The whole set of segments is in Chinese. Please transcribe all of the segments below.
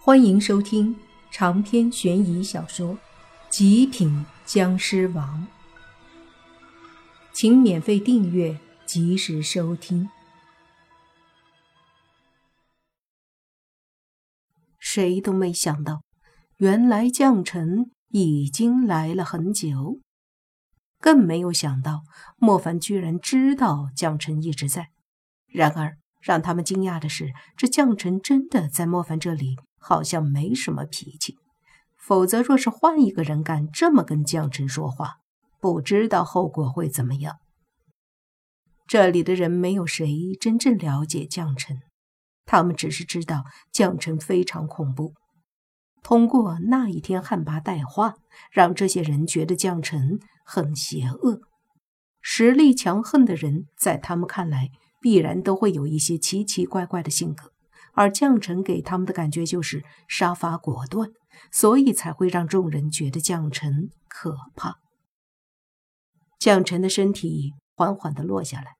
欢迎收听长篇悬疑小说《极品僵尸王》，请免费订阅，及时收听。谁都没想到，原来将臣已经来了很久，更没有想到莫凡居然知道将臣一直在。然而，让他们惊讶的是，这将臣真的在莫凡这里。好像没什么脾气，否则若是换一个人敢这么跟将臣说话，不知道后果会怎么样。这里的人没有谁真正了解将臣，他们只是知道将臣非常恐怖。通过那一天汉魃带话，让这些人觉得将臣很邪恶。实力强横的人，在他们看来，必然都会有一些奇奇怪怪的性格。而将臣给他们的感觉就是杀伐果断，所以才会让众人觉得将臣可怕。将臣的身体缓缓地落下来，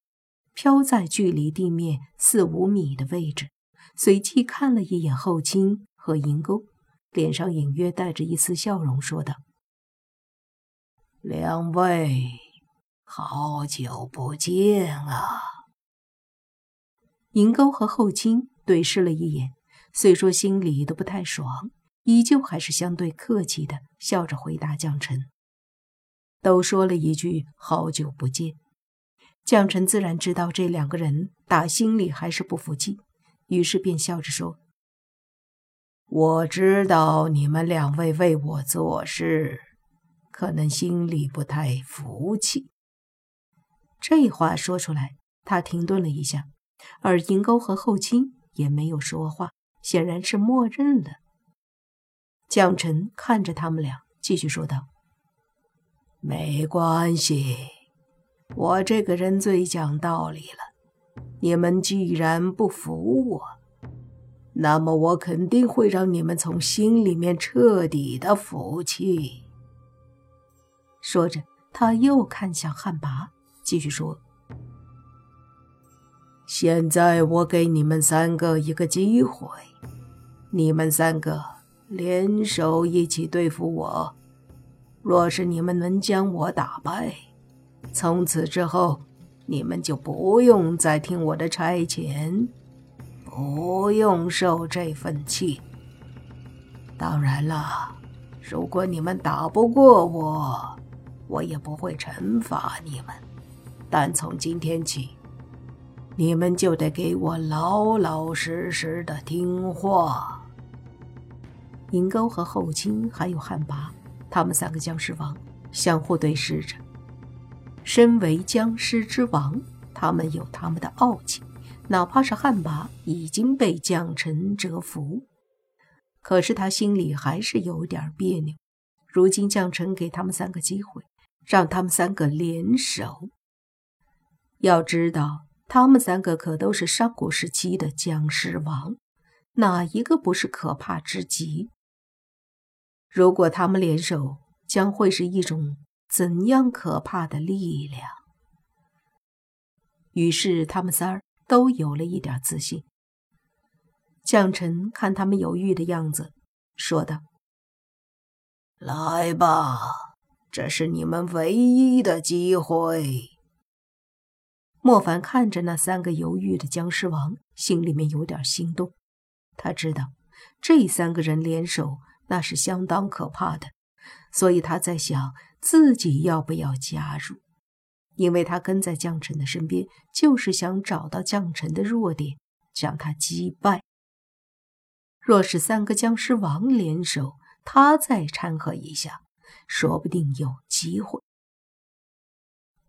飘在距离地面四五米的位置，随即看了一眼后卿和银钩，脸上隐约带着一丝笑容，说道：“两位，好久不见啊！”银钩和后卿。对视了一眼，虽说心里都不太爽，依旧还是相对客气的笑着回答将臣。都说了一句“好久不见”，将臣自然知道这两个人打心里还是不服气，于是便笑着说：“我知道你们两位为我做事，可能心里不太服气。”这话说出来，他停顿了一下，而银钩和后清。也没有说话，显然是默认了。将臣看着他们俩，继续说道：“没关系，我这个人最讲道理了。你们既然不服我，那么我肯定会让你们从心里面彻底的服气。”说着，他又看向汉魃，继续说。现在我给你们三个一个机会，你们三个联手一起对付我。若是你们能将我打败，从此之后，你们就不用再听我的差遣，不用受这份气。当然了，如果你们打不过我，我也不会惩罚你们。但从今天起，你们就得给我老老实实的听话。银钩和后清还有汉拔，他们三个僵尸王相互对视着。身为僵尸之王，他们有他们的傲气，哪怕是汉拔已经被将臣折服，可是他心里还是有点别扭。如今将臣给他们三个机会，让他们三个联手。要知道。他们三个可都是上古时期的僵尸王，哪一个不是可怕之极？如果他们联手，将会是一种怎样可怕的力量？于是他们仨儿都有了一点自信。将臣看他们犹豫的样子，说道：“来吧，这是你们唯一的机会。”莫凡看着那三个犹豫的僵尸王，心里面有点心动。他知道这三个人联手那是相当可怕的，所以他在想自己要不要加入。因为他跟在将臣的身边，就是想找到将臣的弱点，将他击败。若是三个僵尸王联手，他再掺和一下，说不定有机会。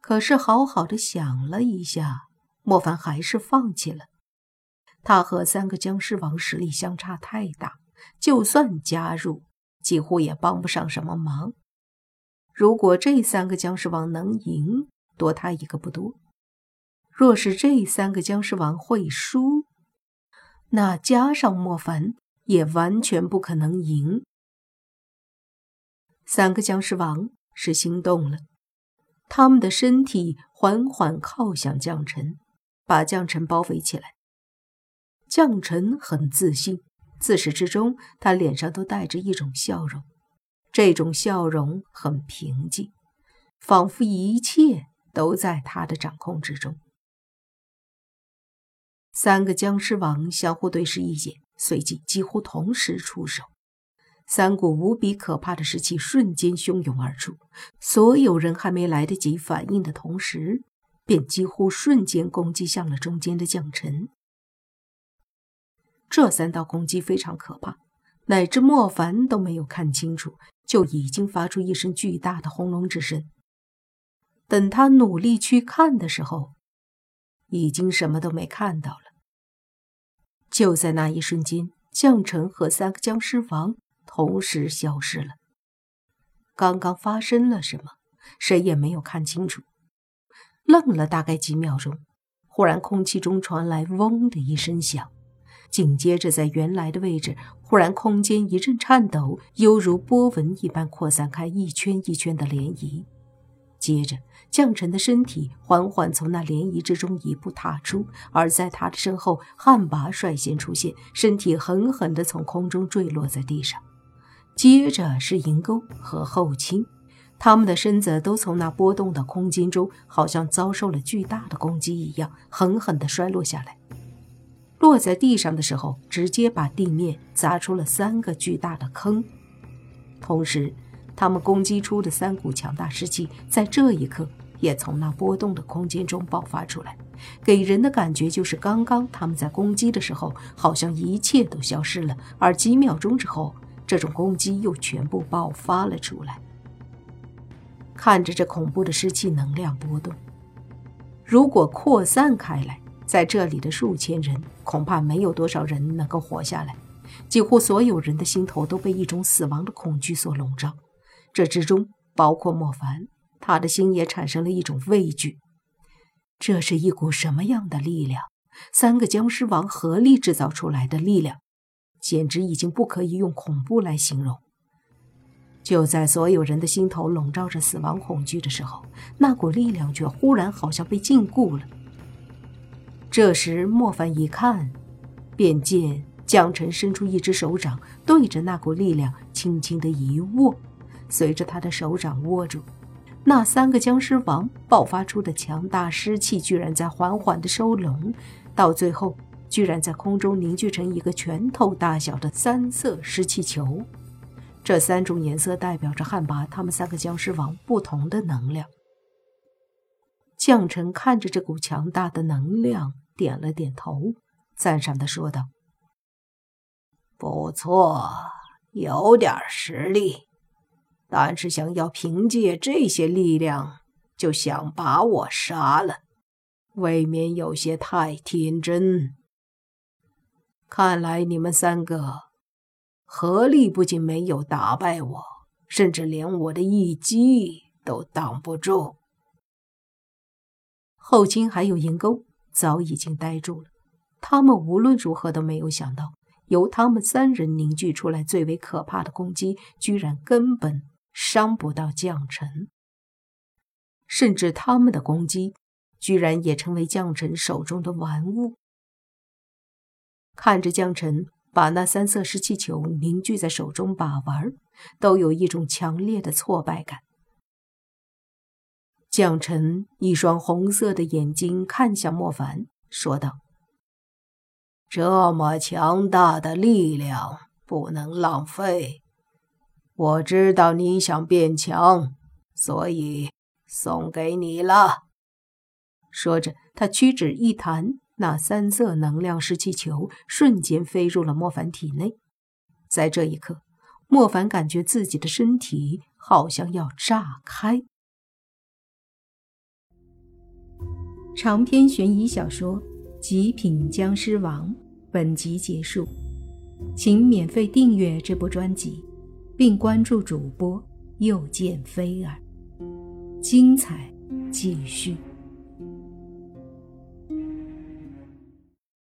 可是，好好的想了一下，莫凡还是放弃了。他和三个僵尸王实力相差太大，就算加入，几乎也帮不上什么忙。如果这三个僵尸王能赢，多他一个不多；若是这三个僵尸王会输，那加上莫凡也完全不可能赢。三个僵尸王是心动了。他们的身体缓缓靠向将臣，把将臣包围起来。将臣很自信，自始至终，他脸上都带着一种笑容，这种笑容很平静，仿佛一切都在他的掌控之中。三个僵尸王相互对视一眼，随即几乎同时出手。三股无比可怕的尸气瞬间汹涌而出，所有人还没来得及反应的同时，便几乎瞬间攻击向了中间的将臣。这三道攻击非常可怕，乃至莫凡都没有看清楚，就已经发出一声巨大的轰隆之声。等他努力去看的时候，已经什么都没看到了。就在那一瞬间，将臣和三个僵尸王。同时消失了。刚刚发生了什么？谁也没有看清楚。愣了大概几秒钟，忽然空气中传来“嗡”的一声响，紧接着在原来的位置，忽然空间一阵颤抖，犹如波纹一般扩散开一圈一圈的涟漪。接着，将臣的身体缓缓从那涟漪之中一步踏出，而在他的身后，汉魃率先出现，身体狠狠地从空中坠落在地上。接着是银钩和后倾，他们的身子都从那波动的空间中，好像遭受了巨大的攻击一样，狠狠地摔落下来。落在地上的时候，直接把地面砸出了三个巨大的坑。同时，他们攻击出的三股强大湿气，在这一刻也从那波动的空间中爆发出来，给人的感觉就是刚刚他们在攻击的时候，好像一切都消失了，而几秒钟之后。这种攻击又全部爆发了出来。看着这恐怖的湿气能量波动，如果扩散开来，在这里的数千人恐怕没有多少人能够活下来。几乎所有人的心头都被一种死亡的恐惧所笼罩，这之中包括莫凡，他的心也产生了一种畏惧。这是一股什么样的力量？三个僵尸王合力制造出来的力量。简直已经不可以用恐怖来形容。就在所有人的心头笼罩着死亡恐惧的时候，那股力量却忽然好像被禁锢了。这时，莫凡一看，便见江辰伸出一只手掌，对着那股力量轻轻的一握，随着他的手掌握住，那三个僵尸王爆发出的强大尸气，居然在缓缓的收拢，到最后。居然在空中凝聚成一个拳头大小的三色湿气球，这三种颜色代表着汉魃他们三个僵尸王不同的能量。将臣看着这股强大的能量，点了点头，赞赏的说道：“不错，有点实力，但是想要凭借这些力量就想把我杀了，未免有些太天真。”看来你们三个合力不仅没有打败我，甚至连我的一击都挡不住。后金还有银钩早已经呆住了，他们无论如何都没有想到，由他们三人凝聚出来最为可怕的攻击，居然根本伤不到将臣，甚至他们的攻击居然也成为将臣手中的玩物。看着江辰把那三色湿气球凝聚在手中把玩，都有一种强烈的挫败感。江辰一双红色的眼睛看向莫凡，说道：“这么强大的力量不能浪费。我知道你想变强，所以送给你了。”说着，他屈指一弹。那三色能量湿气球瞬间飞入了莫凡体内，在这一刻，莫凡感觉自己的身体好像要炸开。长篇悬疑小说《极品僵尸王》本集结束，请免费订阅这部专辑，并关注主播又见菲儿，精彩继续。